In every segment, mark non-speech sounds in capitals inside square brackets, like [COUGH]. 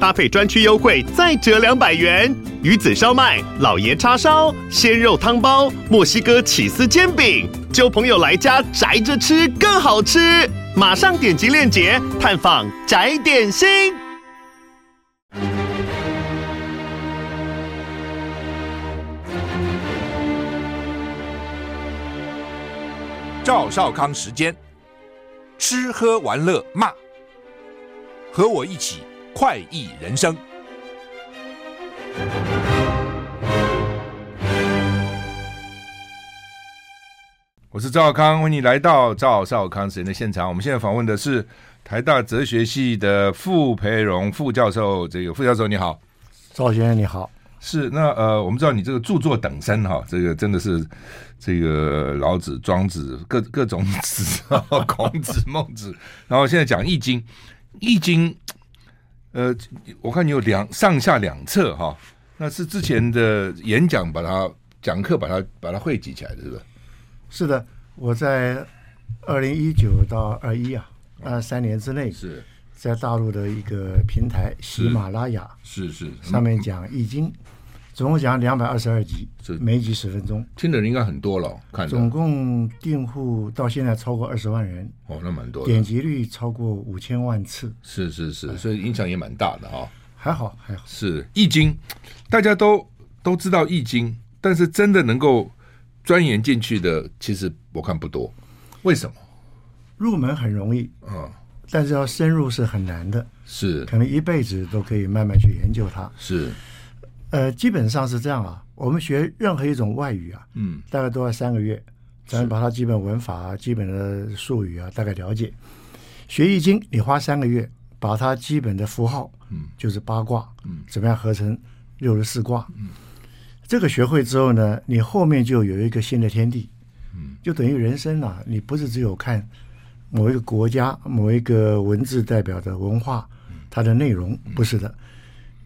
搭配专区优惠再折两百元。鱼子烧麦、老爷叉烧、鲜肉汤包、墨西哥起司煎饼，揪朋友来家宅着吃更好吃。马上点击链接探访宅点心。赵少康时间，吃喝玩乐骂，和我一起快意人生。我是赵少康，欢迎你来到赵少康时间的现场。我们现在访问的是台大哲学系的傅培荣副教授。这个傅教授你好，赵先生你好。是那呃，我们知道你这个著作等身哈，这个真的是这个老子、庄子各各种子，孔子、孟子，然后现在讲《易经》，《易经》呃，我看你有两上下两册哈，那是之前的演讲把它讲课把它把它汇集起来的，是不是？是的，我在二零一九到二一啊，二三年之内是。在大陆的一个平台喜马拉雅，是是。上面讲《易经》，总共讲两百二十二集，每一集十分钟，听的人应该很多了。看，总共订户到现在超过二十万人，哦，那蛮多，点击率超过五千万次，是是是，所以影响也蛮大的哈。还好还好，是《易经》，大家都都知道《易经》，但是真的能够。钻研进去的，其实我看不多。为什么？入门很容易，嗯，但是要深入是很难的。是，可能一辈子都可以慢慢去研究它。是，呃，基本上是这样啊。我们学任何一种外语啊，嗯，大概都要三个月，咱们把它基本文法啊、基本的术语啊大概了解。学易经，你花三个月把它基本的符号，嗯，就是八卦，嗯，怎么样合成六十四卦，嗯。这个学会之后呢，你后面就有一个新的天地，嗯，就等于人生啊，你不是只有看某一个国家、某一个文字代表的文化，它的内容不是的，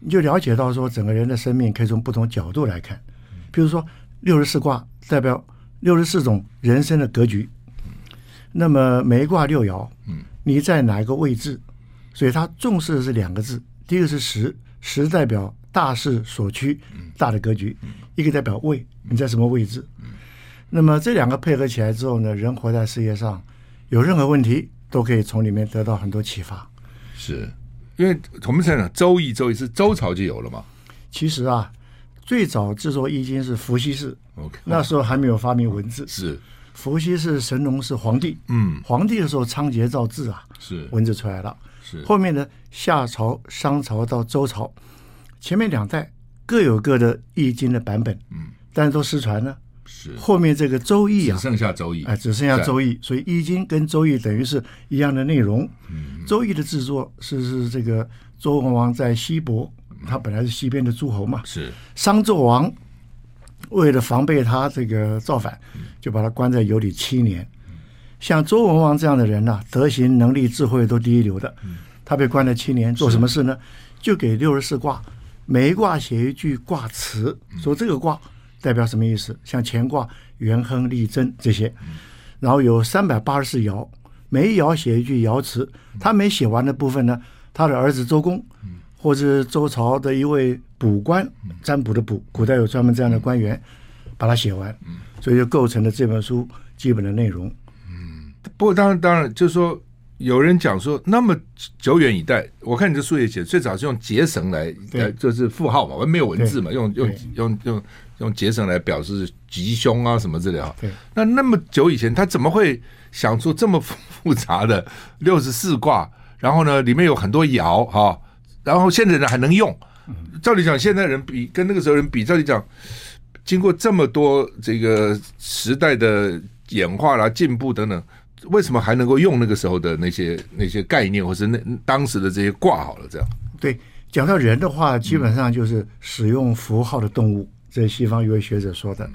你就了解到说，整个人的生命可以从不同角度来看。比如说六十四卦代表六十四种人生的格局，那么每一卦六爻，嗯，你在哪一个位置？所以它重视的是两个字，第一个是时，时代表。大势所趋，大的格局，一个代表位，你在什么位置？那么这两个配合起来之后呢，人活在世界上，有任何问题都可以从里面得到很多启发。是，因为我们想想，《周易》《周易》是周朝就有了嘛？其实啊，最早制作《易经》是伏羲氏，OK，那时候还没有发明文字。是，伏羲氏神农氏皇帝，嗯，皇帝的时候仓颉造字啊，是文字出来了。是，后面的夏朝、商朝到周朝。前面两代各有各的易经的版本，嗯，但是都失传了。是。后面这个周易啊，只剩下周易，哎，只剩下周易，所以易经跟周易等于是一样的内容。嗯，周易的制作是是这个周文王在西伯，他本来是西边的诸侯嘛，是。商纣王为了防备他这个造反，就把他关在有里七年。像周文王这样的人呢，德行、能力、智慧都第一流的，他被关了七年，做什么事呢？就给六十四卦。每一卦写一句卦词，说这个卦代表什么意思？像乾卦元亨利贞这些，然后有三百八十四爻，每一爻写一句爻辞。他没写完的部分呢，他的儿子周公，或者周朝的一位卜官，占卜的卜，古代有专门这样的官员，把它写完，所以就构成了这本书基本的内容。嗯，不过当然，当然就是说。有人讲说，那么久远以待，我看你这书也写，最早是用结绳来来，就是符号嘛，我们没有文字嘛，用用用用用节省来表示吉凶啊什么之类的。那那么久以前，他怎么会想出这么复杂的 [LAUGHS] 六十四卦？然后呢，里面有很多爻哈，然后现在人还能用。照理讲，现在人比跟那个时候人比，照理讲，经过这么多这个时代的演化啦、进步等等。为什么还能够用那个时候的那些那些概念，或是那当时的这些卦好了？这样对，讲到人的话，基本上就是使用符号的动物。这是西方一位学者说的。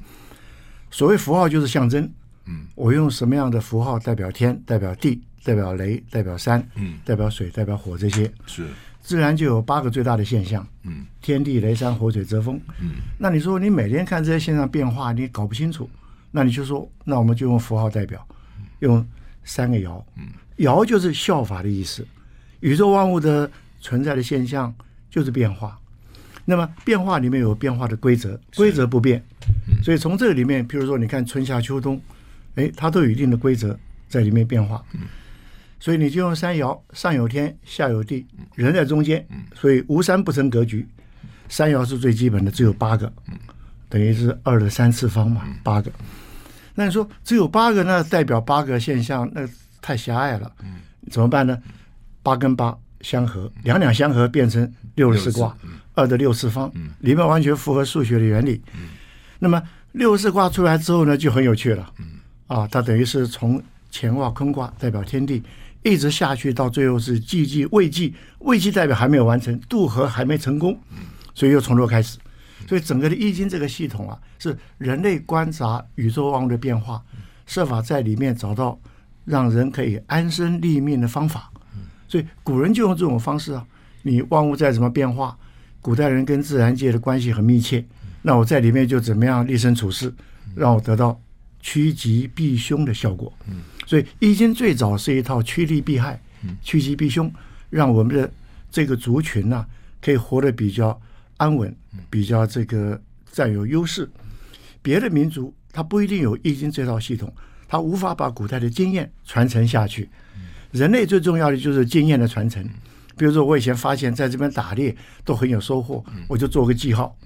所谓符号就是象征，嗯，我用什么样的符号代表天、代表地、代表雷、代表山、嗯，代表水、代表火这些是。自然就有八个最大的现象，嗯，天地雷山火水泽风，嗯，那你说你每天看这些现象变化，你搞不清楚，那你就说，那我们就用符号代表，用三个爻，嗯，爻就是效法的意思，宇宙万物的存在的现象就是变化，那么变化里面有变化的规则，规则不变，所以从这个里面，譬如说你看春夏秋冬，哎，它都有一定的规则在里面变化，嗯。所以你就用三爻，上有天，下有地，人在中间，所以无三不成格局。三爻是最基本的，只有八个，等于是二的三次方嘛，八个。那你说只有八个，那代表八个现象，那太狭隘了。怎么办呢？八跟八相合，两两相合变成六十四卦，二的六次方，里面完全符合数学的原理。那么六次卦出来之后呢，就很有趣了。啊，它等于是从乾卦坤卦代表天地。一直下去到最后是既济未济，未济代表还没有完成，渡河还没成功，所以又从头开始。所以整个的易经这个系统啊，是人类观察宇宙万物的变化，设法在里面找到让人可以安身立命的方法。所以古人就用这种方式啊，你万物再怎么变化，古代人跟自然界的关系很密切，那我在里面就怎么样立身处世，让我得到趋吉避凶的效果。所以《易经》最早是一套趋利避害、趋吉避凶，让我们的这个族群呢、啊、可以活得比较安稳，比较这个占有优势。别的民族他不一定有《易经》这套系统，他无法把古代的经验传承下去。人类最重要的就是经验的传承。比如说，我以前发现在这边打猎都很有收获，我就做个记号，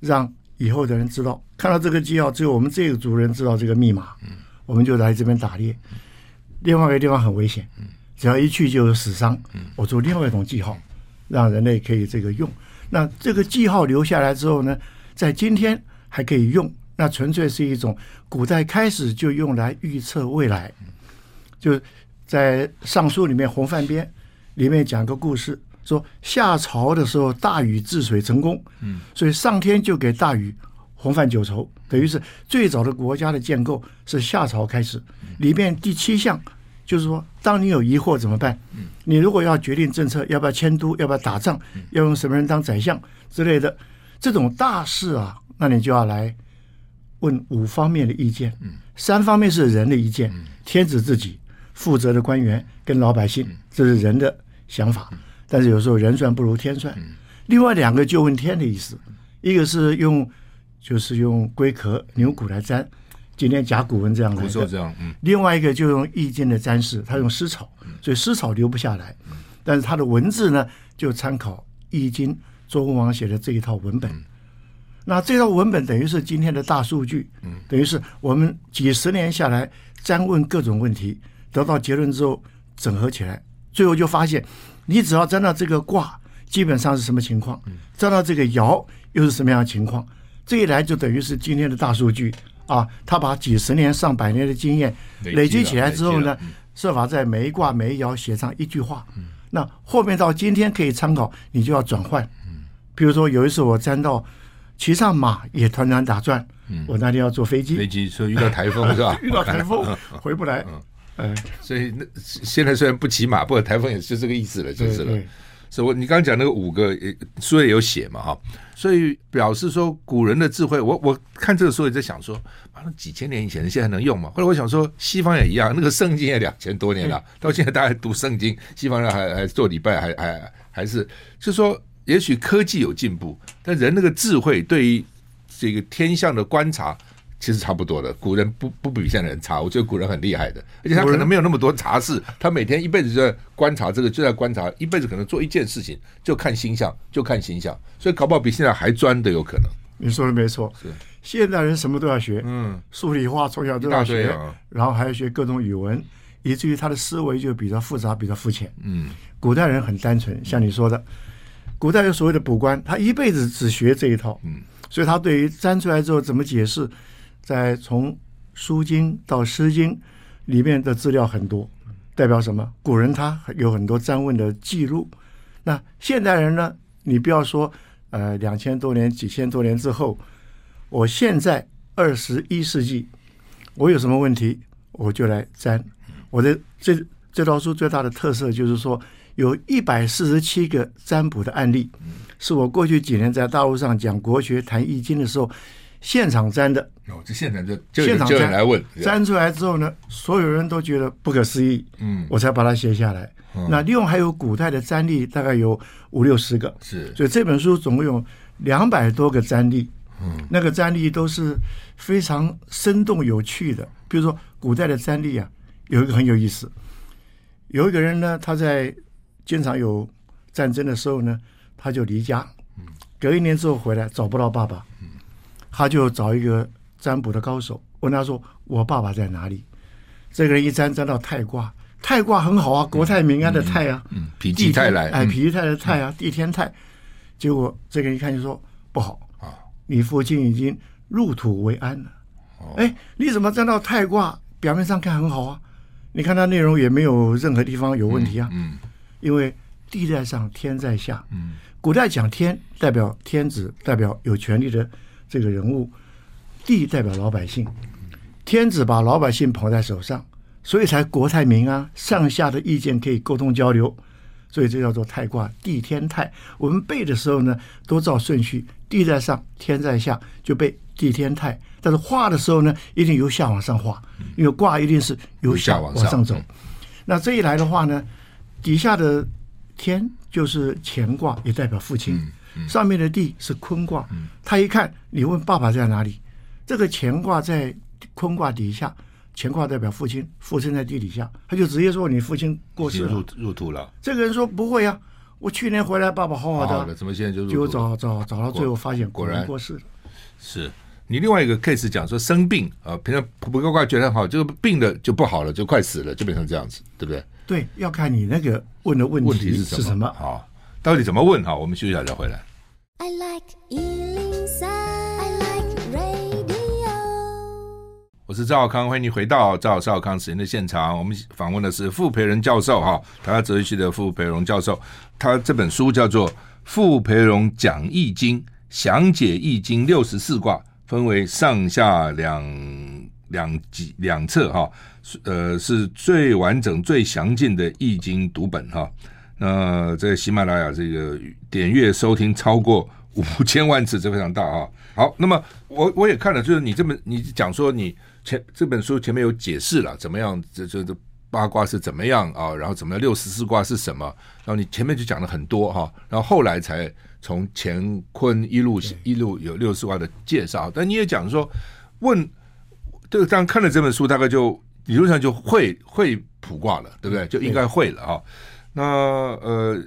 让以后的人知道，看到这个记号，只有我们这个族人知道这个密码，我们就来这边打猎。另外一个地方很危险，只要一去就有死伤。我做另外一种记号，让人类可以这个用。那这个记号留下来之后呢，在今天还可以用。那纯粹是一种古代开始就用来预测未来。就在《尚书》里面《洪范编》里面讲个故事，说夏朝的时候大禹治水成功，所以上天就给大禹洪范九畴，等于是最早的国家的建构是夏朝开始。里面第七项。就是说，当你有疑惑怎么办？你如果要决定政策，要不要迁都，要不要打仗，要用什么人当宰相之类的这种大事啊，那你就要来问五方面的意见。三方面是人的意见，天子自己负责的官员跟老百姓，这是人的想法。但是有时候人算不如天算。另外两个就问天的意思，一个是用就是用龟壳牛骨来占。今天甲骨文这样来的，这样，嗯，另外一个就用易经的占筮，他用丝草，所以丝草留不下来，但是他的文字呢，就参考易经周文王写的这一套文本。那这套文本等于是今天的大数据，等于是我们几十年下来占问各种问题，得到结论之后整合起来，最后就发现，你只要占到这个卦，基本上是什么情况，占到这个爻又是什么样的情况，这一来就等于是今天的大数据。啊，他把几十年、上百年的经验累积起来之后呢，设法在每一卦、每一爻写上一句话。那后面到今天可以参考，你就要转换。比如说有一次我沾到骑上马也团团打转，我那天要坐飞机，飞机说遇到台风是吧？[LAUGHS] 遇到台风 [LAUGHS] 回不来。嗯，所以那现在虽然不骑马，不过台风也是这个意思了，就是了。是我你刚刚讲那个五个书也有写嘛哈，所以表示说古人的智慧，我我看这个书也在想说，啊，几千年以前的现在能用吗？后来我想说，西方也一样，那个圣经也两千多年了，到现在大家还读圣经，西方人还还做礼拜，还还还是，就是说，也许科技有进步，但人那个智慧对于这个天象的观察。其实差不多的，古人不不比现在人差，我觉得古人很厉害的，而且他可能没有那么多杂事，他每天一辈子就在观察这个，就在观察，一辈子可能做一件事情，就看星象，就看星象，所以搞不好比现在还专的有可能。你说的没错，是。现代人什么都要学，嗯，数理化从小都要学，啊、然后还要学各种语文，以至于他的思维就比较复杂，比较肤浅。嗯，古代人很单纯，像你说的，古代有所谓的卜官，他一辈子只学这一套，嗯，所以他对于占出来之后怎么解释。在从《书经》到《诗经》里面的资料很多，代表什么？古人他有很多占问的记录。那现代人呢？你不要说，呃，两千多年、几千多年之后，我现在二十一世纪，我有什么问题，我就来占。我的这这套书最大的特色就是说，有一百四十七个占卜的案例，是我过去几年在大陆上讲国学、谈易经的时候现场占的。哦，这现场就就现场就来问，粘出来之后呢，所有人都觉得不可思议，嗯，我才把它写下来。嗯、那另外还有古代的占例，大概有五六十个，是，所以这本书总共有两百多个占例，嗯，那个占例都是非常生动有趣的。比如说古代的占例啊，有一个很有意思，有一个人呢，他在经常有战争的时候呢，他就离家，嗯，隔一年之后回来找不到爸爸，嗯，他就找一个占卜的高手，问他说：“我爸爸在哪里？”这个人一占占到泰卦。泰卦很好啊，国泰民安的泰啊，嗯，否极泰来，哎，否极泰的泰啊，地天泰。结果这个人一看就说不好啊，你父亲已经入土为安了。哎，你怎么占到泰卦？表面上看很好啊，你看它内容也没有任何地方有问题啊。嗯，因为地在上，天在下。嗯，古代讲天代表天子，代表有权力的这个人物；地代表老百姓，天子把老百姓捧在手上。所以才国泰民安，上下的意见可以沟通交流，所以这叫做泰卦，地天泰。我们背的时候呢，都照顺序，地在上，天在下，就背地天泰。但是画的时候呢，一定由下往上画，因为卦一定是由下往上走。那这一来的话呢，底下的天就是乾卦，也代表父亲；上面的地是坤卦。他一看，你问爸爸在哪里？这个乾卦在坤卦底下。乾卦代表父亲，父亲在地底下，他就直接说你父亲过世了，入入土了。这个人说不会啊，我去年回来，爸爸好好的，好好的怎么现在就？就找找找到最后发现果然过世了。是你另外一个 case 讲说生病啊，平常卜卦卦觉得好，就是病了就不好了，就快死了，就变成这样子，对不对？对，要看你那个问的问题，问题是什么？什么好，到底怎么问？哈，我们休息一下再回来。I like 我是赵少康，欢迎你回到赵少康时间的现场。我们访问的是傅培仁教授，哈，台大哲学系的傅培荣教授。他这本书叫做《傅培荣讲易经》，详解易经六十四卦，分为上下两两集两册，哈，呃，是最完整、最详尽的易经读本，哈。那在喜马拉雅这个点阅收听超过五千万次，这非常大啊。好，那么我我也看了，就是你这么你讲说你。前这本书前面有解释了怎么样，这这这八卦是怎么样啊？然后怎么样六十四卦是什么？然后你前面就讲了很多哈，然后后来才从乾坤一路一路有六十四卦的介绍。但你也讲说，问这个这样看了这本书，大概就理论上就会会卜卦了，对不对？就应该会了啊。那呃。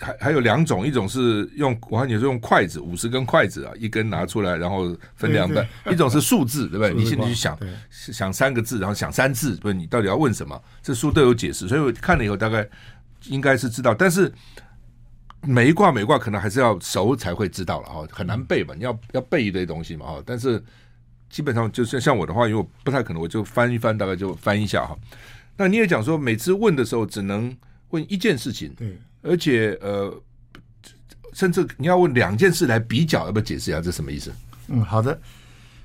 还还有两种，一种是用我看你是用筷子，五十根筷子啊，一根拿出来，然后分两半；一种是数字，对不对？你现在去想想三个字，然后想三字，不是你到底要问什么？这书都有解释，所以我看了以后大概应该是知道。但是每一卦每一卦可能还是要熟才会知道了哈，很难背嘛，你要要背一堆东西嘛哈。但是基本上就是像我的话，因为我不太可能，我就翻一翻，大概就翻一下哈。那你也讲说，每次问的时候只能问一件事情，对。而且呃，甚至你要问两件事来比较，要不要解释一下这什么意思？嗯，好的。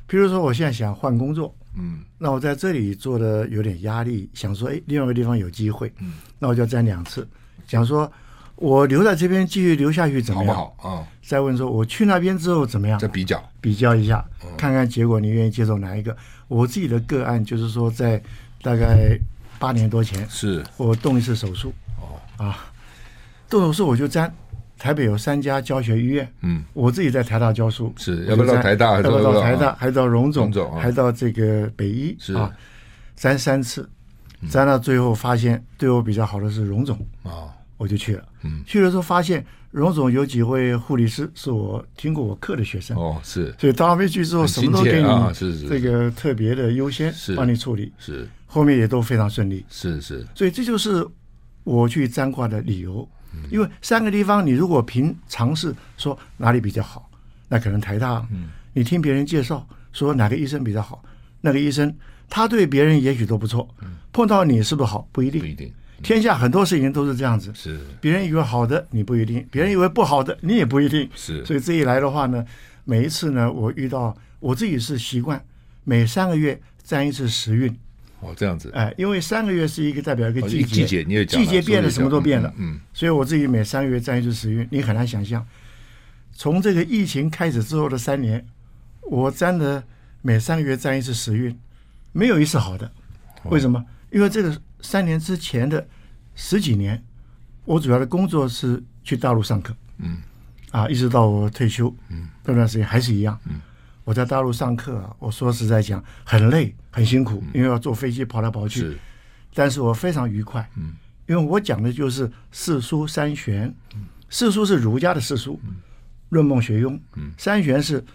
比如说，我现在想换工作，嗯，那我在这里做的有点压力，想说，哎，另外一个地方有机会，嗯，那我就要占两次，想说我留在这边继续留下去怎么样？好不好？啊、嗯，再问说我去那边之后怎么样？再比较比较一下，看看结果，你愿意接受哪一个？我自己的个案就是说，在大概八年多前，是我动一次手术，哦啊。动手术我就粘，台北有三家教学医院，嗯，我自己在台大教书，是要不到台大，要不到台大，还到荣总，还到这个北医，是啊，占三次，粘到最后发现对我比较好的是荣总啊，我就去了，嗯，去了之后发现荣总有几位护理师是我听过我课的学生，哦，是，所以到那边去之后什么都给你，是是，这个特别的优先帮你处理，是，后面也都非常顺利，是是，所以这就是我去占卦的理由。因为三个地方，你如果凭尝试说哪里比较好，那可能台大。嗯，你听别人介绍说哪个医生比较好，那个医生他对别人也许都不错。嗯，碰到你是不是好不一定。不一定。天下很多事情都是这样子。是。别人以为好的你不一定，别人以为不好的你也不一定。是。所以这一来的话呢，每一次呢，我遇到我自己是习惯每三个月占一次时运。哦，这样子。哎，因为三个月是一个代表一个季节，季节你也讲，季节变了，什么都变了。嗯，所以我自己每三个月占一次时运，你很难想象，从这个疫情开始之后的三年，我占的每三个月占一次时运，没有一次好的。为什么？因为这个三年之前的十几年，我主要的工作是去大陆上课。嗯。啊，一直到我退休，嗯，这段时间还是一样。嗯。我在大陆上课啊，我说实在讲，很累很辛苦，因为要坐飞机跑来跑去。是，但是我非常愉快。嗯，因为我讲的就是四书三玄。嗯，四书是儒家的四书，嗯，《论孟学庸》。嗯，三玄是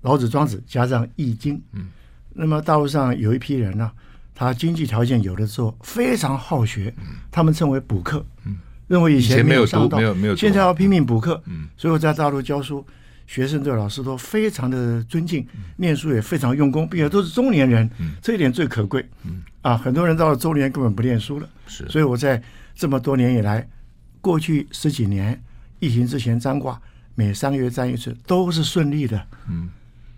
老子、庄子加上《易经》。嗯，那么大陆上有一批人呢，啊，他经济条件有的时候非常好学，他们称为补课。嗯，认为以前没有上到，没有没有，现在要拼命补课。嗯，所以我在大陆教书。学生对老师都非常的尊敬，念书也非常用功，并且都是中年人，这一点最可贵。啊，很多人到了中年根本不念书了。是，所以我在这么多年以来，过去十几年疫情之前占卦，每三个月占一次都是顺利的。嗯，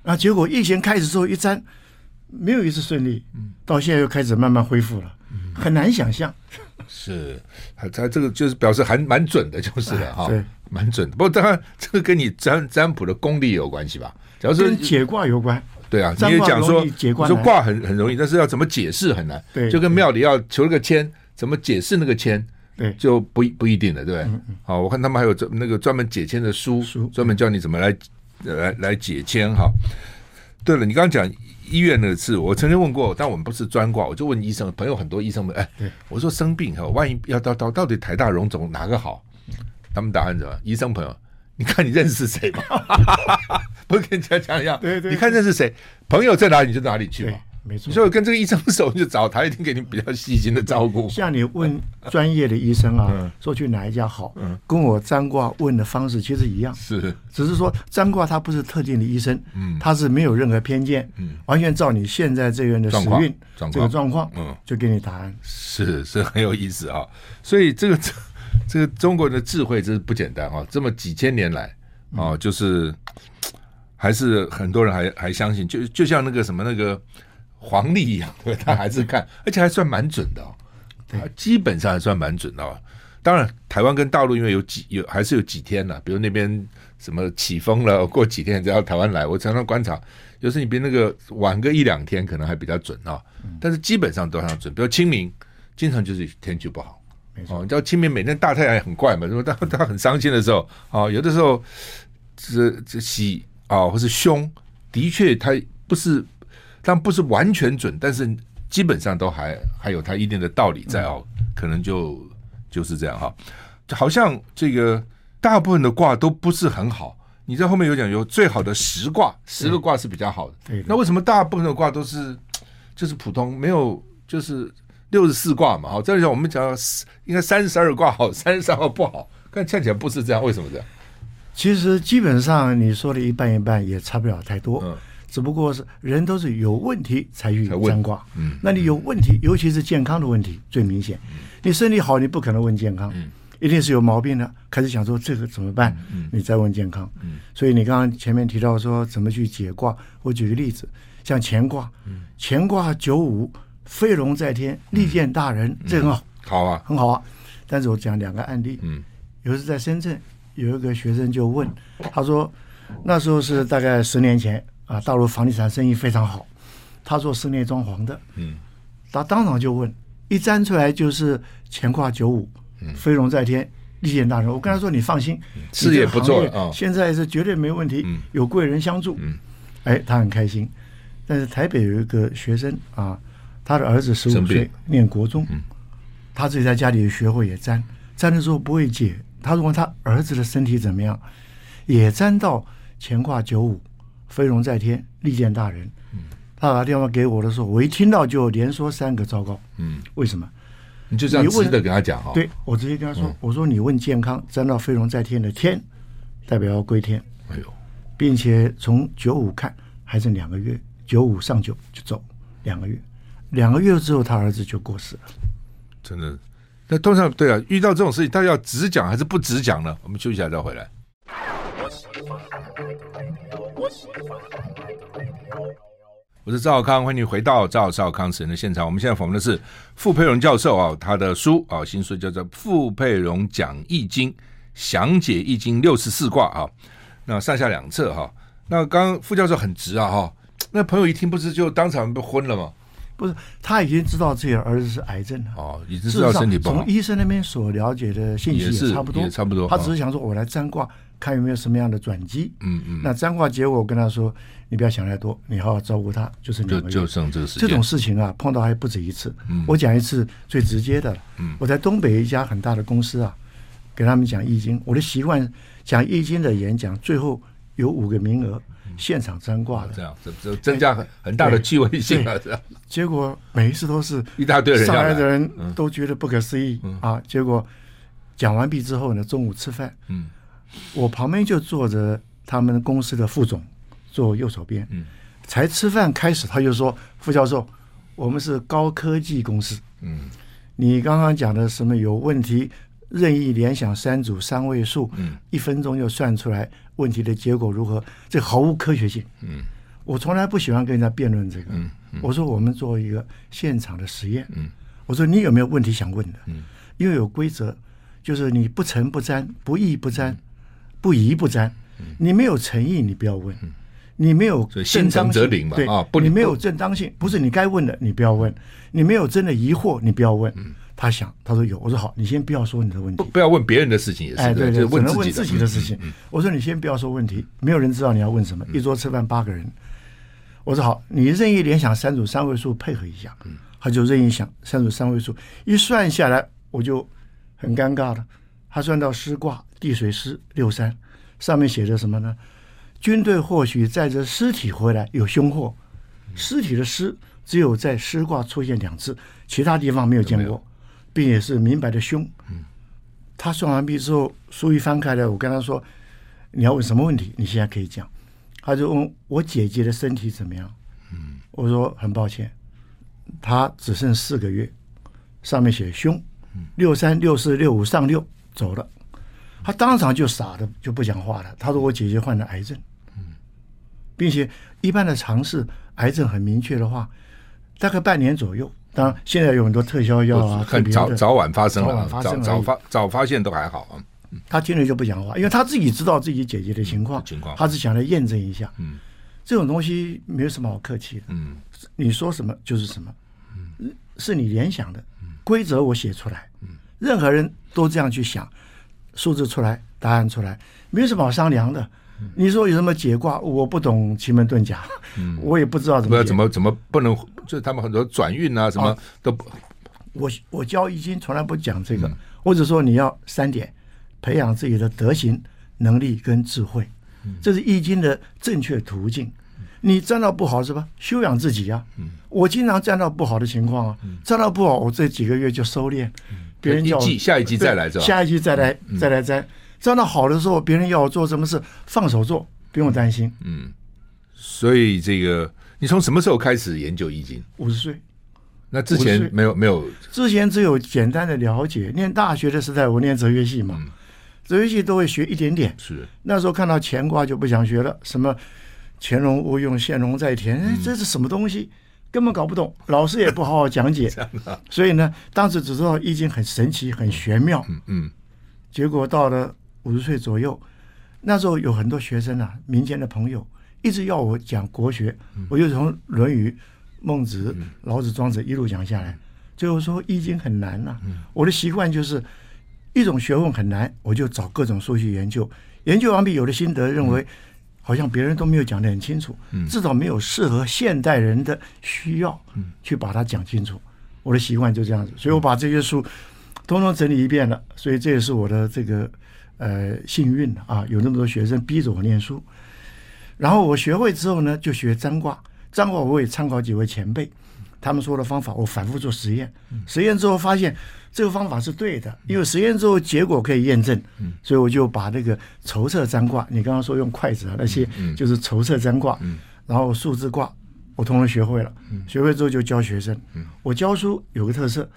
啊，结果疫情开始之后一占，没有一次顺利。嗯，到现在又开始慢慢恢复了，很难想象。[LAUGHS] 是，他他这个就是表示还蛮准的，就是了哈。对。蛮准的，不过当然这个跟你占占卜的功力有关系吧？假如说跟解卦有关，对啊，你也讲说说卦很很容易，但是要怎么解释很难。对，就跟庙里要求了个签，怎么解释那个签，对，就不不一定了，对不对？好，我看他们还有专那个专门解签的书，书专门教你怎么来来来解签哈。对了，你刚刚讲医院那个事，我曾经问过，但我们不是专挂，我就问医生朋友，很多医生们，哎，我说生病哈，万一要到到到底台大荣总哪个好？他们答案是什么？医生朋友，你看你认识谁吗？[LAUGHS] 不是跟人家讲一样？对对，你看认识谁？朋友在哪里你就哪里去嘛。没错。所以跟这个医生熟，你就找他，一定给你比较细心的照顾。像你问专业的医生啊，说去哪一家好，跟我占卦问的方式其实一样。是，只是说占卦他不是特定的医生，嗯，他是没有任何偏见，嗯，完全照你现在这个人的时运这个状况，嗯，就给你答案。是是很有意思啊，所以这个这。个中国人的智慧真是不简单啊！这么几千年来啊，就是还是很多人还还相信，就就像那个什么那个黄历一样，对，他还是看，[LAUGHS] 而且还算蛮准的哦。对，基本上还算蛮准的哦。当然，台湾跟大陆因为有几有还是有几天呢，比如那边什么起风了，过几天再到台湾来，我常常观察，就是你比那个晚个一两天可能还比较准啊，但是基本上都很准。比如清明，经常就是天气不好。哦，你知道清明每天大太阳也很怪嘛，[LAUGHS] 是吧？他他很伤心的时候，哦，有的时候这这喜啊，或是凶，的确他不是，但不是完全准，但是基本上都还还有他一定的道理在哦，可能就就是这样哈。就好像这个大部分的卦都不是很好，你在后面有讲有最好的十卦，十个卦是比较好的。对，那为什么大部分的卦都是就是普通，没有就是？六十四卦嘛，好，这里讲我们讲应该三十二卦好，三十三卦不好，看看起来不是这样，为什么这样？其实基本上你说的一半一半也差不了太多，嗯，只不过是人都是有问题才去占卦，嗯，那你有问题，尤其是健康的问题最明显，你身体好，你不可能问健康，嗯，一定是有毛病的，开始想说这个怎么办，嗯，你再问健康，嗯，所以你刚刚前面提到说怎么去解卦，我举个例子，像乾卦，嗯，乾卦九五。飞龙在天，利见大人，嗯、这很好，好啊，很好啊。但是我讲两个案例，嗯，有一次在深圳，有一个学生就问，他说那时候是大概十年前啊，大陆房地产生意非常好，他做室内装潢的，嗯，他当场就问，一站出来就是乾卦九五，嗯，飞龙在天，利见大人。我跟他说，你放心，事业不做啊，现在是绝对没问题，有贵人相助，嗯，哎，他很开心。但是台北有一个学生啊。他的儿子十五岁，念国中，他自己在家里学会也占，占的时候不会解。他问他儿子的身体怎么样，也占到乾卦九五，飞龙在天，利见大人。他打电话给我的时候，我一听到就连说三个糟糕。嗯，为什么？你就这样直的跟他讲啊？对，我直接跟他说，我说你问健康，沾到飞龙在天的天，代表要归天。哎呦，并且从九五看还剩两个月，九五上九就走两个月。两个月之后，他儿子就过世了。真的，那通常对啊，遇到这种事情，他要直讲还是不直讲呢？我们休息一下再回来。我是赵少康，欢迎你回到赵少康时间的现场。我们现在访问的是傅佩荣教授啊，他的书啊，新书叫做《傅佩荣讲易经，详解易经六十四卦》啊，那上下两册哈。那刚傅教授很直啊哈，那朋友一听不是就当场被昏了吗？不是，他已经知道自己的儿子是癌症了哦，已经知道身体不好。从医生那边所了解的信息也差不多，也差不多。他只是想说，我来占卦，看有没有什么样的转机。嗯嗯。那占卦结果，我跟他说，你不要想太多，你好好照顾他，就是你。就就剩这个事。这种事情啊，碰到还不止一次。嗯。我讲一次最直接的。嗯。我在东北一家很大的公司啊，给他们讲易经。我的习惯讲易经的演讲，最后有五个名额。现场占挂的，这样这这增加很很大的趣味性啊！这样，结果每一次都是一大堆人上来的人都觉得不可思议。啊！结果讲完毕之后呢，中午吃饭，嗯，我旁边就坐着他们公司的副总，坐右手边，嗯，才吃饭开始，他就说：“副教授，我们是高科技公司，嗯，你刚刚讲的什么有问题？任意联想三组三位数，嗯，一分钟就算出来。”问题的结果如何？这毫无科学性。嗯，我从来不喜欢跟人家辩论这个。嗯，嗯，我说我们做一个现场的实验。嗯，我说你有没有问题想问的？嗯，因为有规则，就是你不诚不沾，不义不沾，不疑不沾。你没有诚意，你不要问。你没有正当性？对啊，你没有正当性，不是你该问的，你不要问。你没有真的疑惑，你不要问。他想，他说有，我说好，你先不要说你的问题，不不要问别人的事情也是，哎，对对，问只能问自己的事情。我说你先不要说问题，没有人知道你要问什么。一桌吃饭八个人，我说好，你任意联想三组三位数配合一下，他就任意想三组三位数，一算下来我就很尴尬了。他算到师卦地水师六三，上面写着什么呢？军队或许载着尸体回来，有凶祸。尸体的尸只有在师卦出现两次，其他地方没有见过。并且是明白的凶。他算完毕之后，书一翻开来，我跟他说：“你要问什么问题？你现在可以讲。”他就问我姐姐的身体怎么样？我说很抱歉，他只剩四个月，上面写凶，六三六四六五上六走了。他当场就傻的就不讲话了。他说我姐姐患了癌症，并且一般的常识，癌症很明确的话，大概半年左右。当然，现在有很多特效药啊，很早早晚发生了，早早发早发现都还好啊。他听了就不讲话，因为他自己知道自己姐姐的情况，情况，他是想来验证一下。嗯，这种东西没有什么好客气的。嗯，你说什么就是什么。嗯，是你联想的规则，我写出来。嗯，任何人都这样去想，数字出来，答案出来，没有什么好商量的。你说有什么解卦？我不懂奇门遁甲，嗯，[LAUGHS] 我也不知道怎么不怎么怎么不能，就是他们很多转运啊，什么都不。我我教易经从来不讲这个，嗯、或者说你要三点：培养自己的德行、能力跟智慧，嗯、这是易经的正确途径。你占到不好是吧？修养自己啊。嗯、我经常占到不好的情况啊，占、嗯、到不好，我这几个月就收敛。别、嗯、人叫我下一季再来，下一季再来、嗯、再来占。这样的好的时候，别人要我做什么事，放手做，不用担心。嗯，所以这个你从什么时候开始研究易经？五十岁。那之前没有没有？之前只有简单的了解。念大学的时代，我念哲学系嘛，嗯、哲学系都会学一点点。是。那时候看到乾卦就不想学了，什么潜龙勿用，现龙在田，哎，这是什么东西？根本搞不懂，老师也不好好讲解。[LAUGHS] 所以呢，当时只知道易经很神奇，很玄妙。嗯。嗯，结果到了。五十岁左右，那时候有很多学生啊，民间的朋友一直要我讲国学，嗯、我就从《论语》《孟子》嗯、老子、庄子一路讲下来。最后说《易经》很难呐、我的习惯就是一种学问很难，我就找各种书去研究。研究完毕，有的心得认为好像别人都没有讲得很清楚，嗯、至少没有适合现代人的需要，去把它讲清楚。我的习惯就这样子，所以我把这些书通通整理一遍了。所以这也是我的这个。呃，幸运啊，有那么多学生逼着我念书，然后我学会之后呢，就学占卦。占卦我也参考几位前辈，他们说的方法，我反复做实验。实验之后发现这个方法是对的，因为实验之后结果可以验证，所以我就把那个筹策占卦，你刚刚说用筷子啊那些，就是筹策占卦，然后数字卦，我通通学会了。学会之后就教学生。我教书有个特色，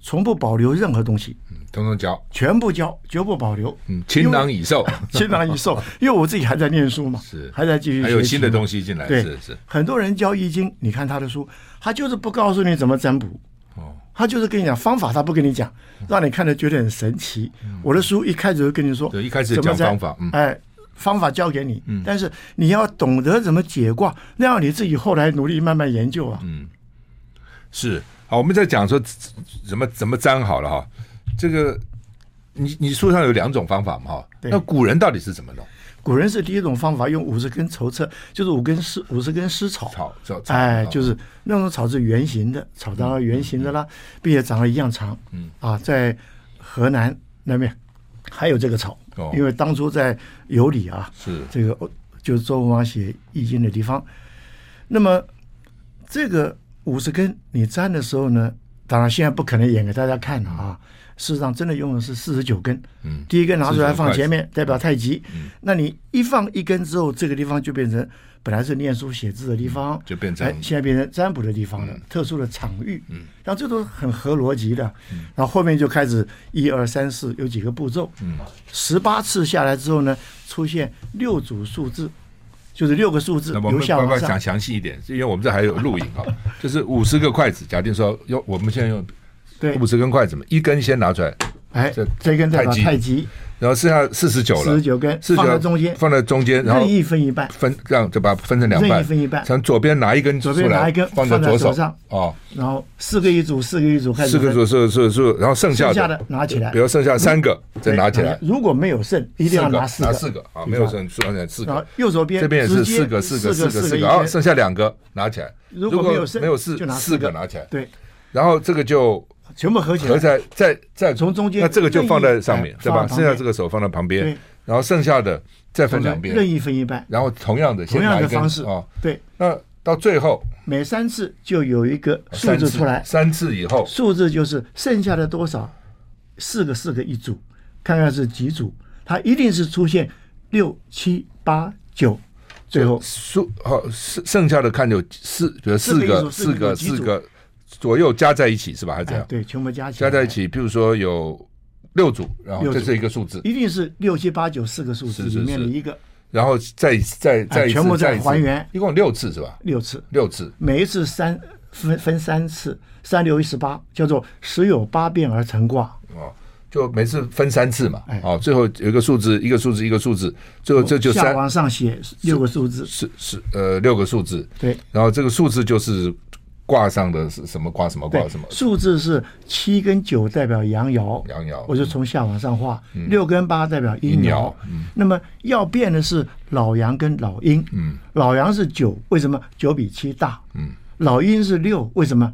从不保留任何东西，嗯，通通交，全部交，绝不保留。嗯，倾囊以授，倾囊 [LAUGHS] 以授，因为我自己还在念书嘛，是。还在继续，还有新的东西进来，对，是是。很多人教易经，你看他的书，他就是不告诉你怎么占卜，哦，他就是跟你讲方法，他不跟你讲，让你看着觉得很神奇。我的书一开始就跟你说，对，一开始讲方法，哎，方法教给你，但是你要懂得怎么解卦，那样你自己后来努力慢慢研究啊，嗯，是。好，我们在讲说怎么怎么粘好了哈。这个你你书上有两种方法嘛哈？那古人到底是怎么弄？古人是第一种方法，用五十根筹策，就是五根丝五十根丝草，草草，哎，就是那种草是圆形的，草当然圆形的啦，并且长得一样长。嗯啊，在河南那边还有这个草，因为当初在有里啊，是这个就是周文王写《易经》的地方。那么这个。五十根，你占的时候呢？当然现在不可能演给大家看了啊。事实上，真的用的是四十九根。嗯，第一根拿出来放前面，代表太极。嗯，那你一放一根之后，这个地方就变成本来是念书写字的地方，就变成哎，现在变成占卜的地方了。特殊的场域。嗯，然后这都很合逻辑的。嗯，然后后面就开始一二三四有几个步骤。嗯，十八次下来之后呢，出现六组数字。就是六个数字，那我们要不要讲详细一点？因为我们这还有录影啊，[LAUGHS] 就是五十个筷子，假定说用我们现在用五十根筷子嘛，一根先拿出来，哎，这这根代表太极，然后剩下四十九了，四十九根放在中间，放在中间，然后任意分一半，分这样就把它分成两半，任意分一半，从左边拿一根出来，左边拿一根放在左手。上，哦，然后四个一组，四个一组开始，四个组，四个四个，然后剩下的。拿起来，比如剩下三个再拿起来，如果没有剩，一定要拿四个，拿四个。啊，没有剩，剩下四个，右手边这边也是四个，四个，四个，四个，然后剩下两个拿起来，如果没有剩，没有四，就拿四个拿起来，对，然后这个就。全部合起来，合在在在从中间，那这个就放在上面，对吧？剩下这个手放在旁边，然后剩下的再分两边，任意分一半。然后同样的，同样的方式。啊，对。那到最后，每三次就有一个数字出来，三次以后，数字就是剩下的多少，四个四个一组，看看是几组，它一定是出现六七八九，最后。数好剩剩下的看有四，比如四个四个四个。左右加在一起是吧？还是这样？对，全部加起来。加在一起，譬如说有六组，然后这是一个数字，一定是六七八九四个数字里面的一个，然后再再再全部再还原，一共六次是吧？六次，六次，每一次三分分三次，三六一十八，叫做十有八变而成卦。哦，就每次分三次嘛。哦，最后有一个数字，一个数字，一个数字，最后这就三往上写六个数字，是是呃六个数字。对，然后这个数字就是。卦上的是什么卦？什么卦？什么数字是七跟九代表阳爻，阳爻，我就从下往上画。六跟八代表阴爻。那么要变的是老阳跟老阴。嗯，老阳是九，为什么九比七大？嗯，老阴是六，为什么？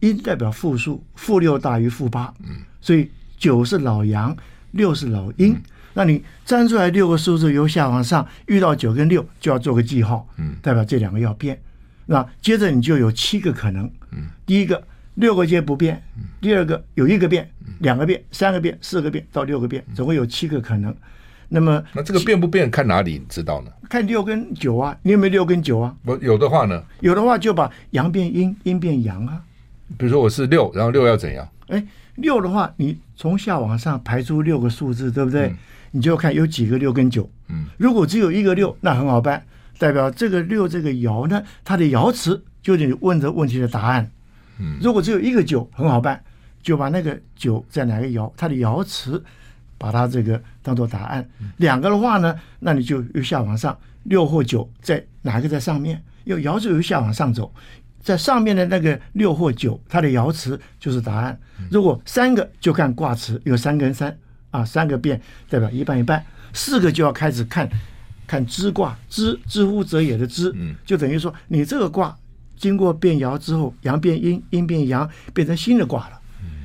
阴代表负数，负六大于负八。嗯，所以九是老阳，六是老阴。那你粘出来六个数字，由下往上遇到九跟六，就要做个记号。嗯，代表这两个要变。那接着你就有七个可能，嗯第一个六个阶不变，第二个有一个变，两个变，三个变，四个变到六个变，总共有七个可能。那么那这个变不变看哪里？你知道呢？看六跟九啊，你有没有六跟九啊？我有的话呢？有的话就把阳变阴，阴变阳啊。比如说我是六，然后六要怎样？哎，六的话，你从下往上排出六个数字，对不对？你就看有几个六跟九。嗯，如果只有一个六，那很好办。代表这个六这个爻呢，它的爻辞就是你问这问题的答案。嗯，如果只有一个九，很好办，就把那个九在哪个爻，它的爻辞，把它这个当做答案。两个的话呢，那你就由下往上，六或九在哪个在上面？因为爻辞由下往上走，在上面的那个六或九，它的爻辞就是答案。如果三个就看卦辞，有三跟三啊，三个变代表一半一半，四个就要开始看。看支卦，支知乎者也的支，就等于说你这个卦经过变爻之后，阳变阴，阴变阳，变成新的卦了。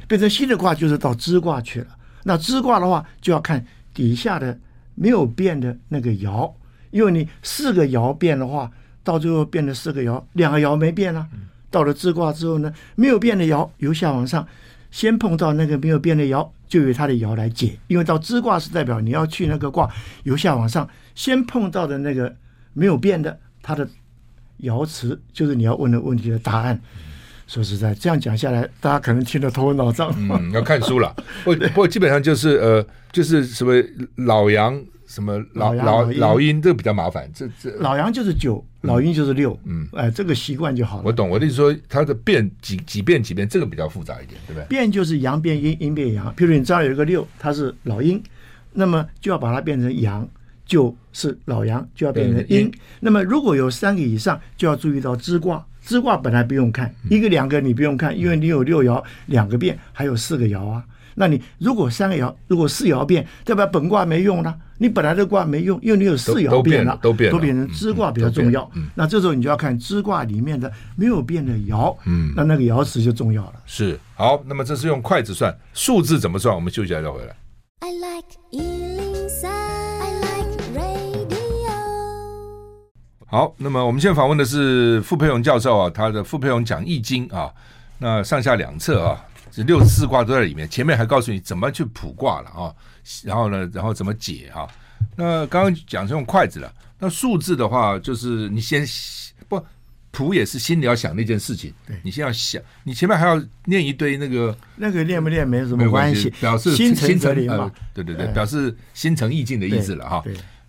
变成新的卦就是到支卦去了。那支卦的话，就要看底下的没有变的那个爻，因为你四个爻变的话，到最后变了四个爻，两个爻没变啊。到了支卦之后呢，没有变的爻由下往上，先碰到那个没有变的爻，就由它的爻来解。因为到支卦是代表你要去那个卦由下往上。先碰到的那个没有变的，它的爻辞就是你要问的问题的答案。说实在，这样讲下来，大家可能听得头昏脑胀。嗯，要看书了。不 [LAUGHS] 不过基本上就是呃，就是什么老杨什么老老老阴，这个比较麻烦。这这老杨就是九，老阴就是六。嗯，哎，这个习惯就好了。我懂，我的意思说，它的变几几变几变，这个比较复杂一点，对不对？变就是阳变阴，阴变阳。譬如你这儿有一个六，它是老阴，那么就要把它变成阳，就是老阳，就要变成阴。那么如果有三个以上，就要注意到支卦。支卦本来不用看，一个两个你不用看，因为你有六爻两个变，还有四个爻啊。那你如果三个爻，如果四爻变，代表本卦没用了。你本来的卦没用，因为你有四爻变了，都变了，都变成支卦比较重要。那这时候你就要看支卦里面的没有变的爻，嗯，那那个爻辞就重要了。是好，那么这是用筷子算，数字怎么算？我们休息一下再回来。I like 好，那么我们现在访问的是傅培荣教授啊，他的傅培荣讲易经啊，那上下两册啊，这六十四卦都在里面，前面还告诉你怎么去卜卦了啊，然后呢，然后怎么解啊？那刚刚讲是用筷子了，那数字的话，就是你先不卜也是心里要想那件事情，对你先要想，你前面还要念一堆那个那个念不念没什么关系，表示心诚则灵嘛，对对对，表示心诚意敬的意思了哈。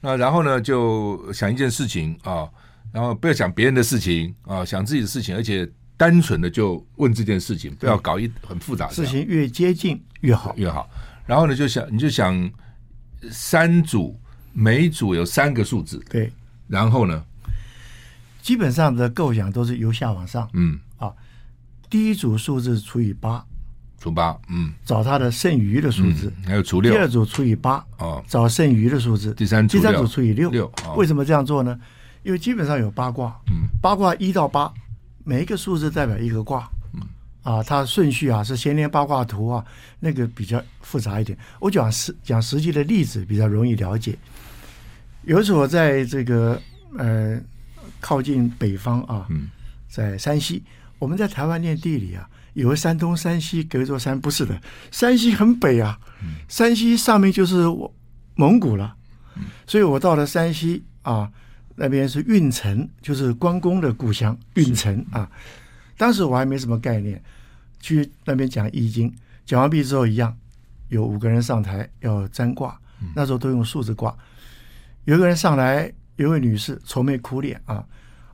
那然后呢，就想一件事情啊，然后不要想别人的事情啊，想自己的事情，而且单纯的就问这件事情，不要搞一很复杂的事情，越接近越好越好。然后呢，就想你就想三组，每组有三个数字，对。然后呢，基本上的构想都是由下往上，嗯啊，第一组数字除以八。除八，嗯，找它的剩余的数字，还有除六。第二组除以八，哦，找剩余的数字。第三组，第三组除以六。六，为什么这样做呢？因为基本上有八卦，嗯，八卦一到八，每一个数字代表一个卦，嗯，啊，它顺序啊是先天八卦图啊，那个比较复杂一点。我讲实讲实际的例子比较容易了解。有一次我在这个呃靠近北方啊，嗯，在山西，我们在台湾念地理啊。以为山东、山西隔一座山，不是的，山西很北啊，山西上面就是蒙古了，所以我到了山西啊，那边是运城，就是关公的故乡，运城啊。当时我还没什么概念，去那边讲易经，讲完毕之后一样，有五个人上台要占卦，那时候都用数字卦。有一个人上来，有一位女士愁眉苦脸啊，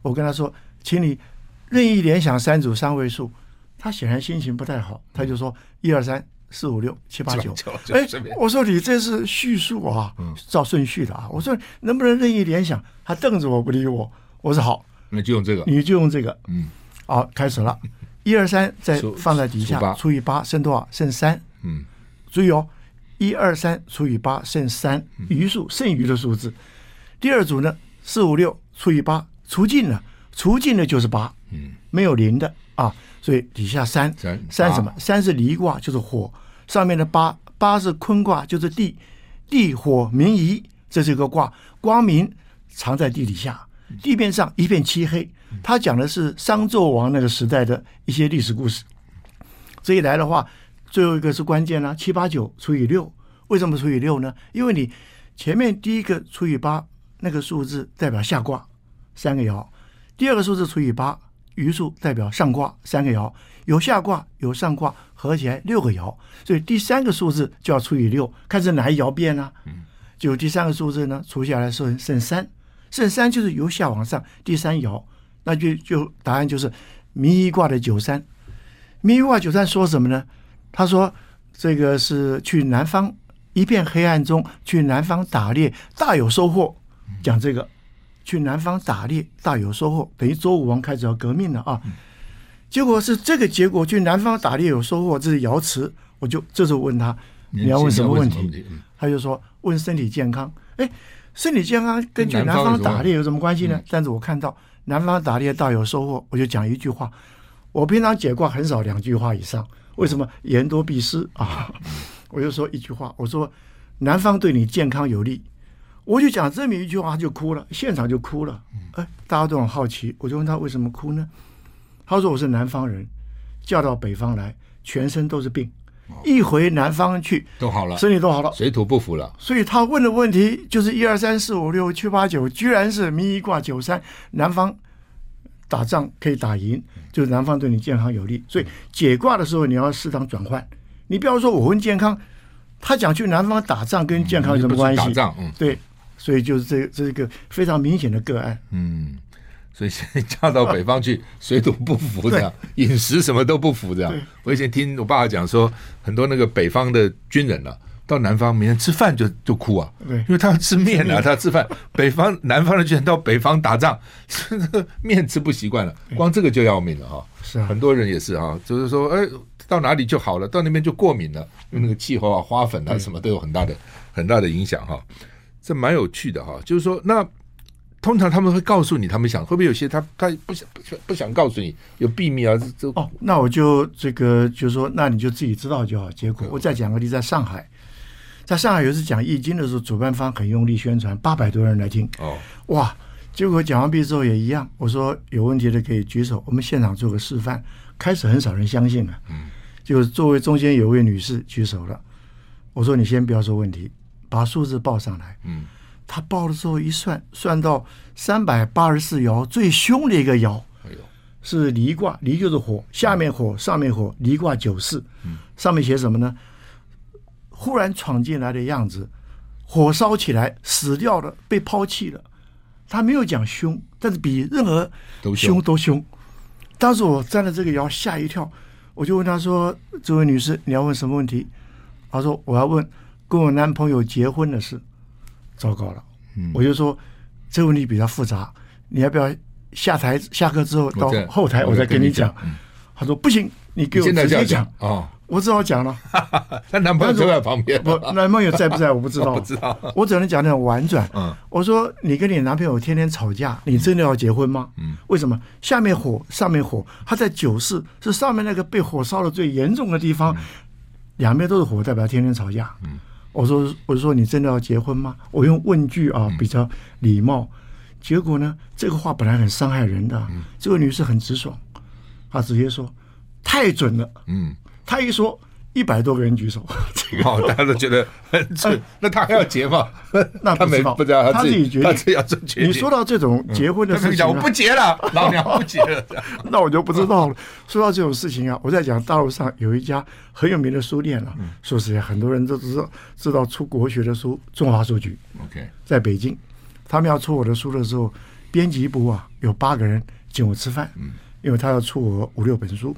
我跟她说，请你任意联想三组三位数。他显然心情不太好，他就说一二三四五六七八九。哎，我说你这是叙述啊，照顺序的啊。我说能不能任意联想？他瞪着我不理我。我说好，那就用这个，你就用这个。嗯，好，开始了。一二三，再放在底下，除以八剩多少？剩三。嗯，注意哦，一二三除以八剩三，余数剩余的数字。第二组呢，四五六除以八除尽了，除尽了就是八。嗯，没有零的啊。所以底下三三三什么？三是离卦，就是火。上面的八八是坤卦，就是地。地火明夷，这是一个卦，光明藏在地底下，地面上一片漆黑。他讲的是商纣王那个时代的一些历史故事。这一来的话，最后一个是关键了，七八九除以六，为什么除以六呢？因为你前面第一个除以八那个数字代表下卦三个爻，第二个数字除以八。余数代表上卦三个爻，有下卦有上卦，合起来六个爻，所以第三个数字就要除以六，看是哪一爻变呢、啊？就第三个数字呢，除下来剩剩三，剩三就是由下往上第三爻，那就就答案就是迷一卦的九三。迷一卦九三说什么呢？他说这个是去南方一片黑暗中去南方打猎，大有收获，讲这个。去南方打猎，大有收获，等于周武王开始要革命了啊！结果是这个结果，去南方打猎有收获，这是瑶池。我就这时候问他，你要问什么问题？他就说问身体健康。哎，身体健康跟去南方打猎有什么关系呢？但是我看到南方打猎大有收获，我就讲一句话。我平常解卦很少两句话以上，为什么言多必失啊？[LAUGHS] 我就说一句话，我说南方对你健康有利。我就讲这么一句话，他就哭了，现场就哭了。哎，大家都很好奇，我就问他为什么哭呢？他说我是南方人，嫁到北方来，全身都是病，一回南方去都好了，身体都好了，水土不服了。所以他问的问题就是一二三四五六七八九，居然是迷一卦九三，南方打仗可以打赢，就是南方对你健康有利。所以解卦的时候，你要适当转换。你不要说我问健康，他讲去南方打仗跟健康有什么关系？打仗，嗯，对，所以就是这这是一个非常明显的个案。嗯，所以现在嫁到北方去，[LAUGHS] 水土不服这样，饮食什么都不服这样。我以前听我爸爸讲说，很多那个北方的军人啊。到南方每天吃饭就就哭啊，对，因为他要吃面啊，他要吃饭。北方南方的军人到北方打仗，这 [LAUGHS] 个面吃不习惯了，光这个就要命了哈。是啊，很多人也是哈，就是说，哎，到哪里就好了，到那边就过敏了，因为那个气候啊、花粉啊什么都有很大的很大的影响哈。这蛮有趣的哈，就是说，那通常他们会告诉你，他们想会不会有些他他不想不想不想告诉你有秘密啊？这这哦，那我就这个就是说，那你就自己知道就好。结果我再讲个例子，在上海。在上海有一次讲易经的时候，主办方很用力宣传，八百多人来听。哦，哇！结果讲完毕之后也一样。我说有问题的可以举手，我们现场做个示范。开始很少人相信了，嗯，就是作为中间有位女士举手了。我说你先不要说问题，把数字报上来。嗯，他报了之后一算，算到三百八十四爻最凶的一个爻，哎呦，是离卦，离就是火，下面火，上面火，离卦九四。嗯，上面写什么呢？忽然闯进来的样子，火烧起来，死掉了，被抛弃了。他没有讲凶，但是比任何凶都凶。当时我站在这个窑吓一跳，我就问他说：“这位女士，你要问什么问题？”他说：“我要问跟我男朋友结婚的事。”糟糕了，嗯，我就说这个问题比较复杂，你要不要下台下课之后到后台我再跟你讲？他说：“不行，你给我直接讲啊。”我只好讲了，他男朋友就在旁边。我男朋友在不在？[LAUGHS] 我不知道，不知道。我只能讲点婉转。嗯，我说你跟你男朋友天天吵架，你真的要结婚吗？嗯，为什么？下面火，上面火，他在九四，是上面那个被火烧的最严重的地方，两边都是火，代表天天吵架。嗯，我说，我说你真的要结婚吗？我用问句啊，比较礼貌。结果呢，这个话本来很伤害人的，这位女士很直爽，她直接说太准了。嗯。她一说，一百多个人举手，这个大家都觉得很准。那他还要结吗？[LAUGHS] 那他没不知道，他自己决定，他自己要决定。你说到这种结婚的事情，我不结了，老娘不结了。[LAUGHS] 那我就不知道了。说到这种事情啊，我在讲大陆上有一家很有名的书店了。说实在，很多人都知道知道出国学的书，中华书局。OK，在北京，他们要出我的书的时候，编辑部啊有八个人请我吃饭，因为他要出我五六本书。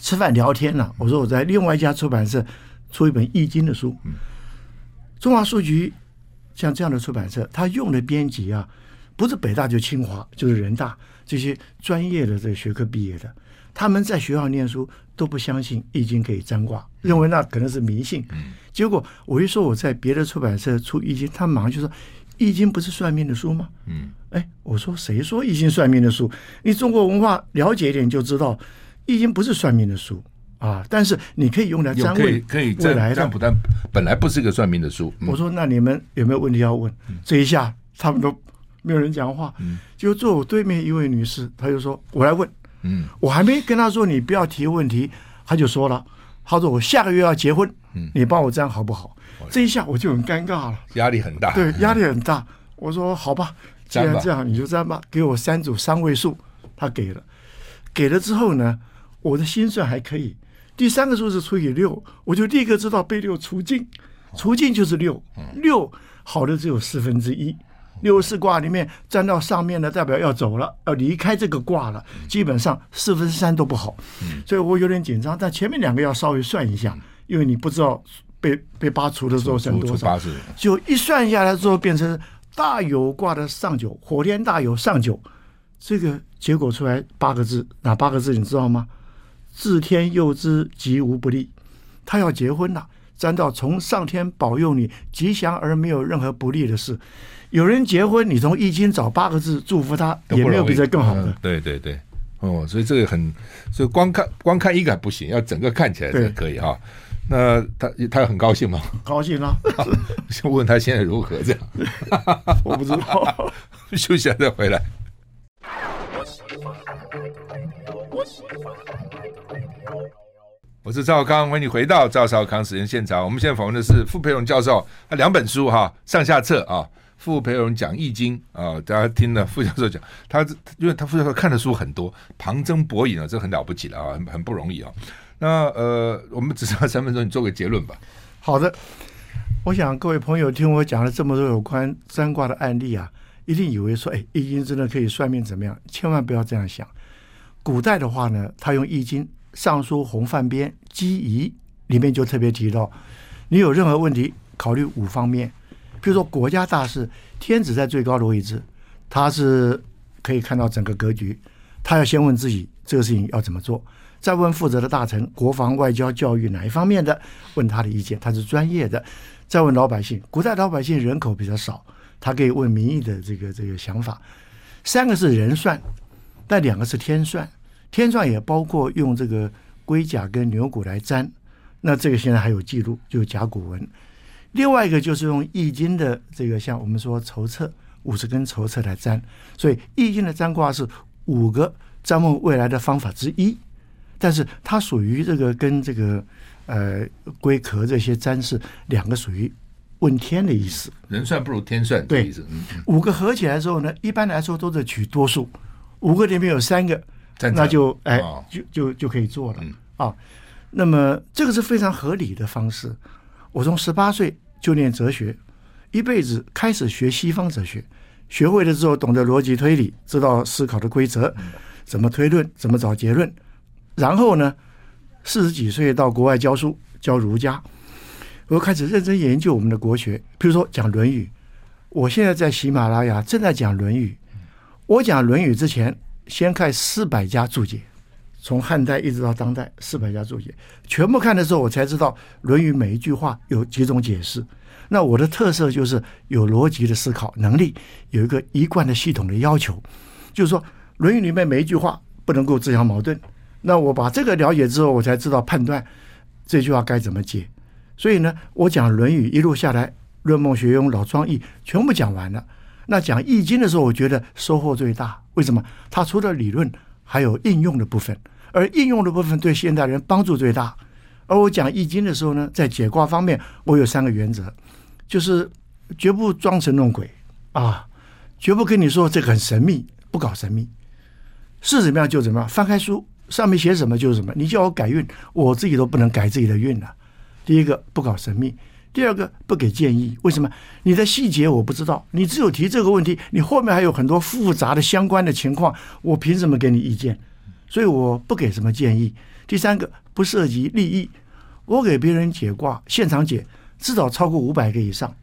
吃饭聊天呢、啊，我说我在另外一家出版社出一本易经的书。中华书局像这样的出版社，他用的编辑啊，不是北大就清华，就是人大这些专业的这个学科毕业的。他们在学校念书都不相信易经可以占卦，认为那可能是迷信。结果我一说我在别的出版社出易经，他马上就说易经不是算命的书吗？嗯，哎，我说谁说易经算命的书？你中国文化了解一点就知道。易经不是算命的书啊，但是你可以用来占位，可以未来的占卜，但本来不是一个算命的书。我说，那你们有没有问题要问？这一下他们都没有人讲话，就坐我对面一位女士，她就说：“我来问。”嗯，我还没跟她说你不要提问题，她就说了：“她说我下个月要结婚，你帮我占好不好？”这一下我就很尴尬了，压力很大，对，压力很大。我说：“好吧，既然这样，你就占吧，给我三组三位数。”她给了，给了之后呢？我的心算还可以，第三个数字除以六，我就立刻知道被六除尽，除尽就是六，六好的只有四分之一，六四卦里面占到上面的代表要走了，要离开这个卦了，基本上四分之三都不好，所以我有点紧张，但前面两个要稍微算一下，因为你不知道被被八除的时候剩多少，就一算下来之后变成大有卦的上九，火天大有上九，这个结果出来八个字，哪八个字你知道吗？自天佑之，吉无不利。他要结婚了，占到从上天保佑你吉祥而没有任何不利的事。有人结婚，你从易经找八个字祝福他，也没有比这更好的。嗯、对对对，哦，所以这个很，所以光看光看一个还不行，要整个看起来才可以哈。那他他很高兴吗？高兴啊！[LAUGHS] 先问他现在如何？这样，[LAUGHS] 我不知道。[LAUGHS] 休息下再回来。我是赵康，欢迎你回到赵少康时间现场。我们现在访问的是傅培荣教授，他两本书哈，上下册啊。傅培荣讲易经啊，大家听了傅教授讲，他因为他傅教授看的书很多，旁征博引啊，这很了不起了啊，很很不容易啊。那呃，我们只剩下三分钟，你做个结论吧。好的，我想各位朋友听我讲了这么多有关占卦的案例啊，一定以为说，哎，易经真的可以算命怎么样？千万不要这样想。古代的话呢，他用易经《尚书洪范编·机宜》里面就特别提到，你有任何问题，考虑五方面。比如说国家大事，天子在最高的位置，他是可以看到整个格局，他要先问自己这个事情要怎么做，再问负责的大臣，国防、外交、教育哪一方面的，问他的意见，他是专业的。再问老百姓，古代老百姓人口比较少，他可以问民意的这个这个想法。三个是人算。但两个是天算，天算也包括用这个龟甲跟牛骨来占，那这个现在还有记录，就甲骨文。另外一个就是用易经的这个，像我们说筹策五十根筹策来占，所以易经的占卦是五个占问未来的方法之一，但是它属于这个跟这个呃龟壳这些占是两个属于问天的意思。人算不如天算，对，五个合起来之后呢，一般来说都是取多数。五个里面有三个，那就哎，哦、就就就可以做了、嗯、啊。那么这个是非常合理的方式。我从十八岁就念哲学，一辈子开始学西方哲学，学会了之后懂得逻辑推理，知道思考的规则，怎么推论，怎么找结论。然后呢，四十几岁到国外教书，教儒家，我开始认真研究我们的国学，比如说讲《论语》。我现在在喜马拉雅正在讲《论语》。我讲《论语》之前，先看四百家注解，从汉代一直到当代，四百家注解全部看的时候，我才知道《论语》每一句话有几种解释。那我的特色就是有逻辑的思考能力，有一个一贯的系统的要求，就是说《论语》里面每一句话不能够自相矛盾。那我把这个了解之后，我才知道判断这句话该怎么解。所以呢，我讲《论语》一路下来，《论孟学庸》《老庄易》全部讲完了。那讲易经的时候，我觉得收获最大。为什么？它除了理论，还有应用的部分，而应用的部分对现代人帮助最大。而我讲易经的时候呢，在解卦方面，我有三个原则，就是绝不装神弄鬼啊，绝不跟你说这个很神秘，不搞神秘，是怎么样就怎么样。翻开书，上面写什么就是什么。你叫我改运，我自己都不能改自己的运了。第一个，不搞神秘。第二个不给建议，为什么？你的细节我不知道，你只有提这个问题，你后面还有很多复杂的相关的情况，我凭什么给你意见？所以我不给什么建议。第三个不涉及利益，我给别人解卦，现场解至少超过五百个以上，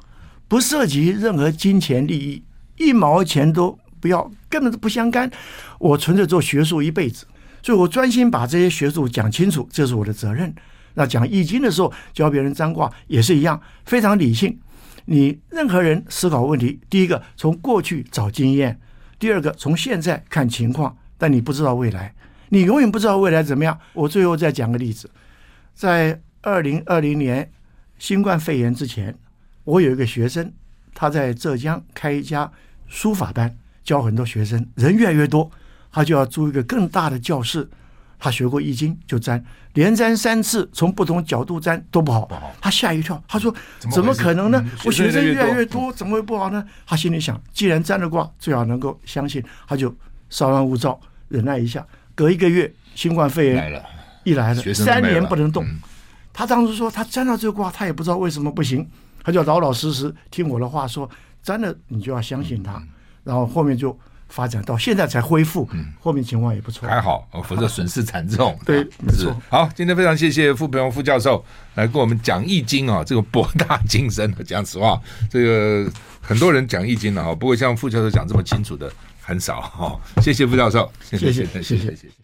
不涉及任何金钱利益，一毛钱都不要，根本都不相干。我纯粹做学术一辈子，所以我专心把这些学术讲清楚，这是我的责任。那讲易经的时候，教别人占卦也是一样，非常理性。你任何人思考问题，第一个从过去找经验，第二个从现在看情况，但你不知道未来，你永远不知道未来怎么样。我最后再讲个例子，在二零二零年新冠肺炎之前，我有一个学生，他在浙江开一家书法班，教很多学生，人越来越多，他就要租一个更大的教室。他学过易经，就占，连占三次，从不同角度占都不好。他吓一跳，他说：“怎么可能呢？我学生越来越多，怎么会不好呢？”他心里想：“既然占了卦，最好能够相信。”他就稍安勿躁，忍耐一下。隔一个月，新冠肺炎一来了，三年不能动。他当时说：“他占到这个卦，他也不知道为什么不行。”他就老老实实听我的话说，占了你就要相信他。然后后面就。发展到现在才恢复，嗯，后面情况也不错，还好，否则损失惨重。对，没错。好，今天非常谢谢傅培荣副教授来跟我们讲易经啊，[LAUGHS] 这个博大精深。讲实话，这个很多人讲易经了哈，不过像傅教授讲这么清楚的很少哈。谢谢傅教授，谢谢，谢谢，谢谢。